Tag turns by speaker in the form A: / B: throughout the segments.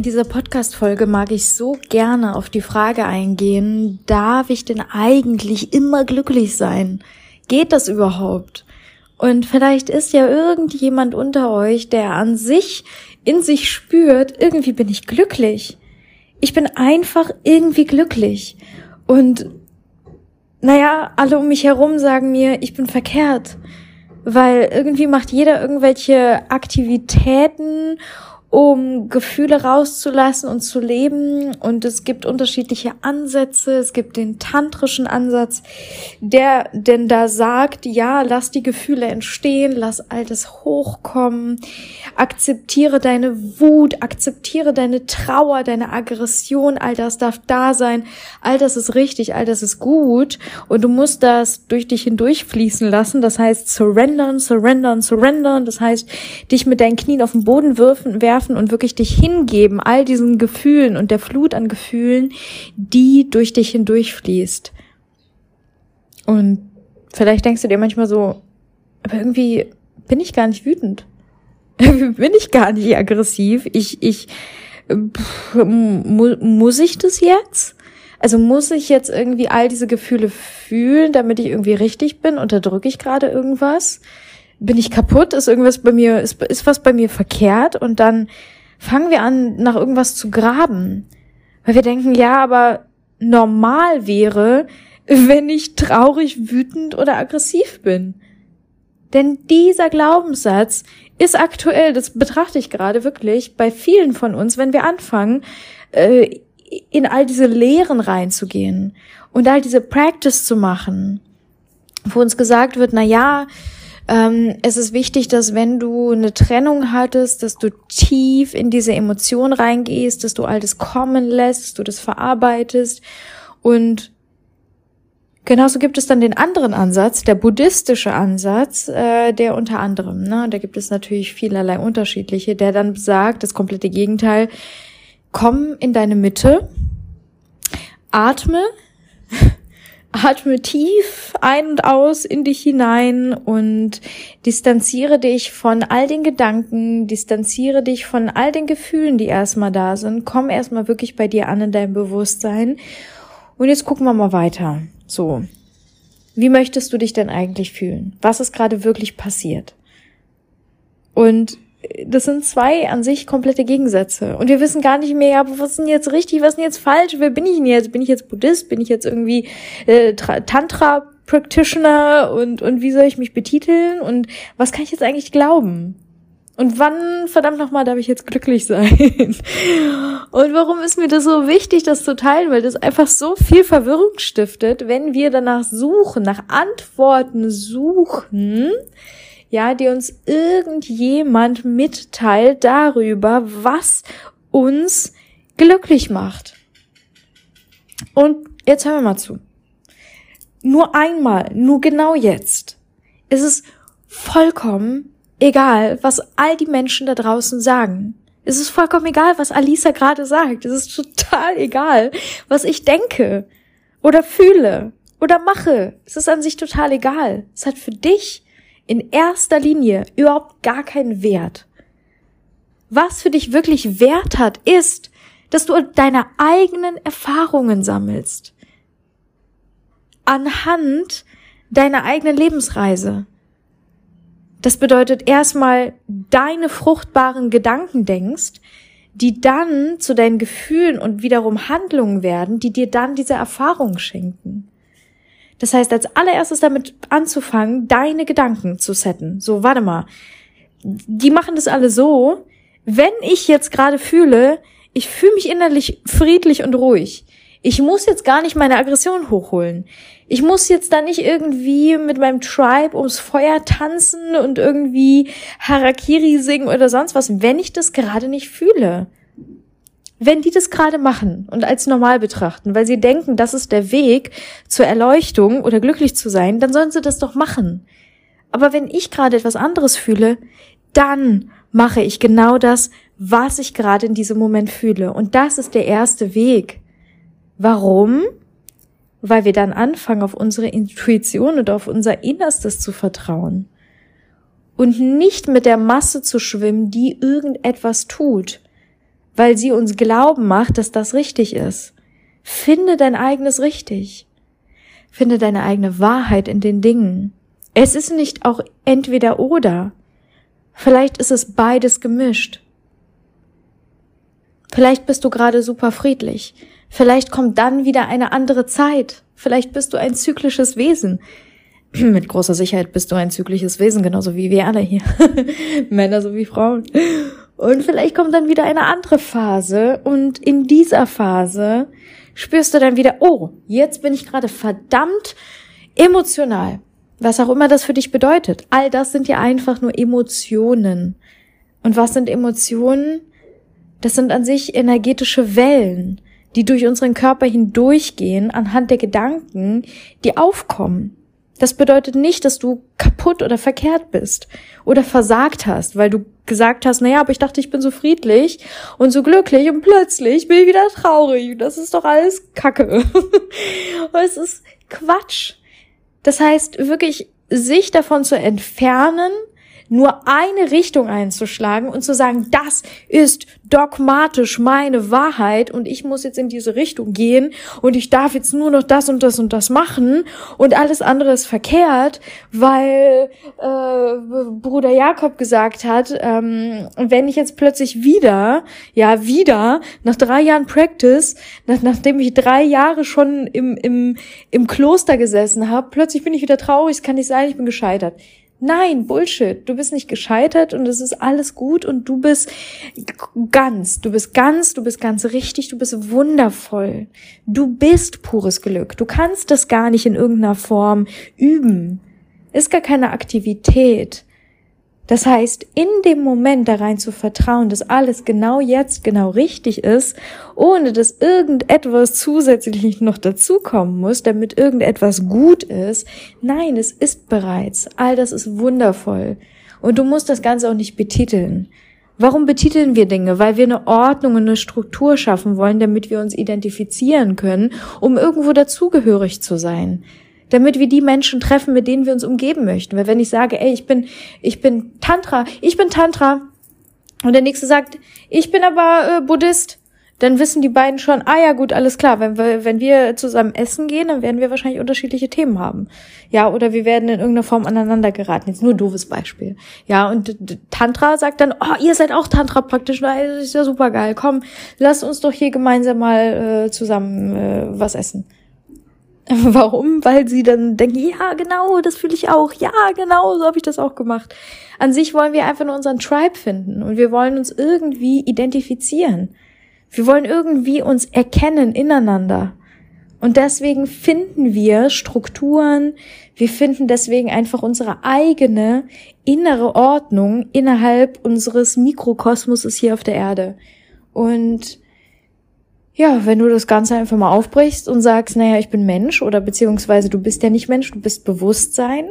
A: In dieser Podcast-Folge mag ich so gerne auf die Frage eingehen, darf ich denn eigentlich immer glücklich sein? Geht das überhaupt? Und vielleicht ist ja irgendjemand unter euch, der an sich in sich spürt, irgendwie bin ich glücklich. Ich bin einfach irgendwie glücklich. Und naja, alle um mich herum sagen mir, ich bin verkehrt. Weil irgendwie macht jeder irgendwelche Aktivitäten um Gefühle rauszulassen und zu leben. Und es gibt unterschiedliche Ansätze. Es gibt den tantrischen Ansatz, der denn da sagt, ja, lass die Gefühle entstehen, lass all das hochkommen, akzeptiere deine Wut, akzeptiere deine Trauer, deine Aggression, all das darf da sein, all das ist richtig, all das ist gut. Und du musst das durch dich hindurchfließen lassen. Das heißt, surrendern, surrendern, surrendern. Das heißt, dich mit deinen Knien auf den Boden werfen, werfen werfen und wirklich dich hingeben, all diesen Gefühlen und der Flut an Gefühlen, die durch dich hindurchfließt. Und vielleicht denkst du dir manchmal so, aber irgendwie bin ich gar nicht wütend. bin ich gar nicht aggressiv. Ich, ich, pff, mu muss ich das jetzt? Also muss ich jetzt irgendwie all diese Gefühle fühlen, damit ich irgendwie richtig bin? Unterdrücke ich gerade irgendwas? Bin ich kaputt, ist irgendwas bei mir, ist, ist was bei mir verkehrt und dann fangen wir an, nach irgendwas zu graben. Weil wir denken, ja, aber normal wäre, wenn ich traurig, wütend oder aggressiv bin. Denn dieser Glaubenssatz ist aktuell, das betrachte ich gerade wirklich bei vielen von uns, wenn wir anfangen, äh, in all diese Lehren reinzugehen und all diese Practice zu machen, wo uns gesagt wird, na ja, ähm, es ist wichtig, dass wenn du eine Trennung hattest, dass du tief in diese Emotion reingehst, dass du all das kommen lässt, dass du das verarbeitest. Und Genauso gibt es dann den anderen Ansatz, der buddhistische Ansatz, äh, der unter anderem, ne, da gibt es natürlich vielerlei unterschiedliche, der dann sagt, das komplette Gegenteil, komm in deine Mitte, atme, Atme tief ein und aus in dich hinein und distanziere dich von all den Gedanken, distanziere dich von all den Gefühlen, die erstmal da sind. Komm erstmal wirklich bei dir an in deinem Bewusstsein. Und jetzt gucken wir mal weiter. So. Wie möchtest du dich denn eigentlich fühlen? Was ist gerade wirklich passiert? Und das sind zwei an sich komplette Gegensätze. Und wir wissen gar nicht mehr, ja, was ist denn jetzt richtig, was ist denn jetzt falsch? Wer bin ich denn jetzt? Bin ich jetzt Buddhist? Bin ich jetzt irgendwie äh, Tantra Practitioner? Und, und wie soll ich mich betiteln? Und was kann ich jetzt eigentlich glauben? Und wann, verdammt nochmal, darf ich jetzt glücklich sein? Und warum ist mir das so wichtig, das zu teilen? Weil das einfach so viel Verwirrung stiftet, wenn wir danach suchen, nach Antworten suchen, ja, die uns irgendjemand mitteilt darüber, was uns glücklich macht. Und jetzt hören wir mal zu. Nur einmal, nur genau jetzt, ist es vollkommen egal, was all die Menschen da draußen sagen. Es ist vollkommen egal, was Alisa gerade sagt. Es ist total egal, was ich denke oder fühle oder mache. Es ist an sich total egal. Es hat für dich in erster Linie überhaupt gar keinen Wert. Was für dich wirklich Wert hat, ist, dass du deine eigenen Erfahrungen sammelst. Anhand deiner eigenen Lebensreise. Das bedeutet erstmal deine fruchtbaren Gedanken denkst, die dann zu deinen Gefühlen und wiederum Handlungen werden, die dir dann diese Erfahrung schenken. Das heißt, als allererstes damit anzufangen, deine Gedanken zu setten. So, warte mal. Die machen das alle so, wenn ich jetzt gerade fühle, ich fühle mich innerlich friedlich und ruhig. Ich muss jetzt gar nicht meine Aggression hochholen. Ich muss jetzt da nicht irgendwie mit meinem Tribe ums Feuer tanzen und irgendwie Harakiri singen oder sonst was, wenn ich das gerade nicht fühle wenn die das gerade machen und als normal betrachten, weil sie denken, das ist der Weg zur Erleuchtung oder glücklich zu sein, dann sollen sie das doch machen. Aber wenn ich gerade etwas anderes fühle, dann mache ich genau das, was ich gerade in diesem Moment fühle. Und das ist der erste Weg. Warum? Weil wir dann anfangen, auf unsere Intuition und auf unser Innerstes zu vertrauen. und nicht mit der Masse zu schwimmen, die irgendetwas tut, weil sie uns glauben macht, dass das richtig ist. Finde dein eigenes richtig. Finde deine eigene Wahrheit in den Dingen. Es ist nicht auch entweder oder. Vielleicht ist es beides gemischt. Vielleicht bist du gerade super friedlich. Vielleicht kommt dann wieder eine andere Zeit. Vielleicht bist du ein zyklisches Wesen. Mit großer Sicherheit bist du ein zyklisches Wesen, genauso wie wir alle hier. Männer sowie Frauen. Und vielleicht kommt dann wieder eine andere Phase. Und in dieser Phase spürst du dann wieder, oh, jetzt bin ich gerade verdammt emotional. Was auch immer das für dich bedeutet. All das sind ja einfach nur Emotionen. Und was sind Emotionen? Das sind an sich energetische Wellen, die durch unseren Körper hindurchgehen anhand der Gedanken, die aufkommen. Das bedeutet nicht, dass du kaputt oder verkehrt bist oder versagt hast, weil du gesagt hast, naja, aber ich dachte, ich bin so friedlich und so glücklich und plötzlich bin ich wieder traurig. Das ist doch alles Kacke. es ist Quatsch. Das heißt, wirklich sich davon zu entfernen, nur eine Richtung einzuschlagen und zu sagen, das ist dogmatisch meine Wahrheit und ich muss jetzt in diese Richtung gehen und ich darf jetzt nur noch das und das und das machen und alles andere ist verkehrt, weil äh, Bruder Jakob gesagt hat, ähm, wenn ich jetzt plötzlich wieder, ja wieder, nach drei Jahren Practice, nach, nachdem ich drei Jahre schon im, im, im Kloster gesessen habe, plötzlich bin ich wieder traurig, es kann nicht sein, ich bin gescheitert. Nein, Bullshit. Du bist nicht gescheitert und es ist alles gut und du bist ganz. Du bist ganz, du bist ganz richtig, du bist wundervoll. Du bist pures Glück. Du kannst das gar nicht in irgendeiner Form üben. Ist gar keine Aktivität. Das heißt, in dem Moment da rein zu vertrauen, dass alles genau jetzt genau richtig ist, ohne dass irgendetwas zusätzlich noch dazukommen muss, damit irgendetwas gut ist. Nein, es ist bereits. All das ist wundervoll. Und du musst das Ganze auch nicht betiteln. Warum betiteln wir Dinge? Weil wir eine Ordnung und eine Struktur schaffen wollen, damit wir uns identifizieren können, um irgendwo dazugehörig zu sein damit wir die Menschen treffen, mit denen wir uns umgeben möchten. Weil wenn ich sage, ey, ich bin, ich bin Tantra, ich bin Tantra, und der nächste sagt, ich bin aber äh, Buddhist, dann wissen die beiden schon, ah ja, gut, alles klar, wenn wir, wenn wir zusammen essen gehen, dann werden wir wahrscheinlich unterschiedliche Themen haben. Ja, oder wir werden in irgendeiner Form aneinander geraten. Jetzt nur doofes Beispiel. Ja, und Tantra sagt dann, oh, ihr seid auch Tantra praktisch, das ist ja super geil. Komm, lasst uns doch hier gemeinsam mal äh, zusammen äh, was essen. Warum? Weil sie dann denken, ja, genau, das fühle ich auch. Ja, genau, so habe ich das auch gemacht. An sich wollen wir einfach nur unseren Tribe finden und wir wollen uns irgendwie identifizieren. Wir wollen irgendwie uns erkennen ineinander. Und deswegen finden wir Strukturen, wir finden deswegen einfach unsere eigene innere Ordnung innerhalb unseres Mikrokosmoses hier auf der Erde. Und ja, wenn du das Ganze einfach mal aufbrichst und sagst, naja, ich bin Mensch oder beziehungsweise du bist ja nicht Mensch, du bist Bewusstsein.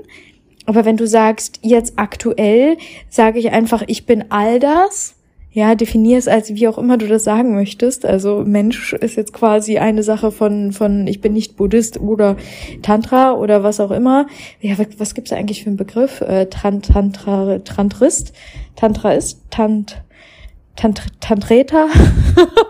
A: Aber wenn du sagst, jetzt aktuell sage ich einfach, ich bin all das, ja, definier es als wie auch immer du das sagen möchtest. Also Mensch ist jetzt quasi eine Sache von, von ich bin nicht Buddhist oder Tantra oder was auch immer. Ja, was, gibt's eigentlich für einen Begriff? Äh, Tantra, Tantrist? Tantra ist? Tant, Tant, Tantreta?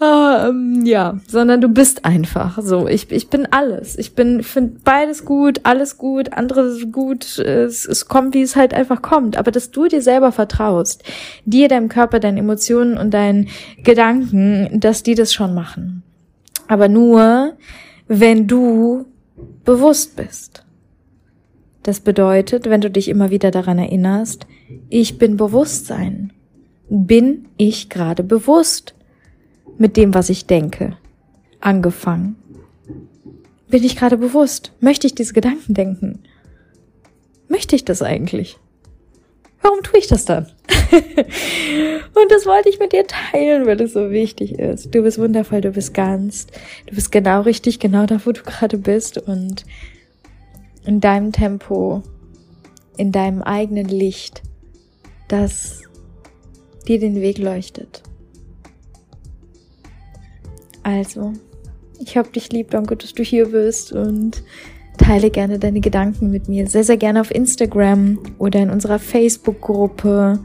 A: ah, ähm, ja, sondern du bist einfach so. Ich, ich bin alles. Ich bin, finde beides gut, alles gut, anderes gut. Es, es kommt, wie es halt einfach kommt. Aber dass du dir selber vertraust, dir, deinem Körper, deinen Emotionen und deinen Gedanken, dass die das schon machen. Aber nur, wenn du bewusst bist. Das bedeutet, wenn du dich immer wieder daran erinnerst, ich bin Bewusstsein. Bin ich gerade bewusst? Mit dem, was ich denke, angefangen. Bin ich gerade bewusst? Möchte ich diese Gedanken denken? Möchte ich das eigentlich? Warum tue ich das dann? und das wollte ich mit dir teilen, weil es so wichtig ist. Du bist wundervoll, du bist ganz, du bist genau richtig, genau da, wo du gerade bist und in deinem Tempo, in deinem eigenen Licht, das dir den Weg leuchtet. Also, ich hab dich lieb, danke, dass du hier bist und Teile gerne deine Gedanken mit mir. Sehr, sehr gerne auf Instagram oder in unserer Facebook-Gruppe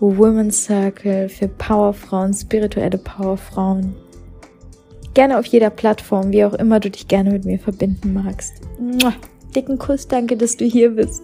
A: Women's Circle für Powerfrauen, spirituelle Powerfrauen. Gerne auf jeder Plattform, wie auch immer du dich gerne mit mir verbinden magst. Dicken Kuss, danke, dass du hier bist.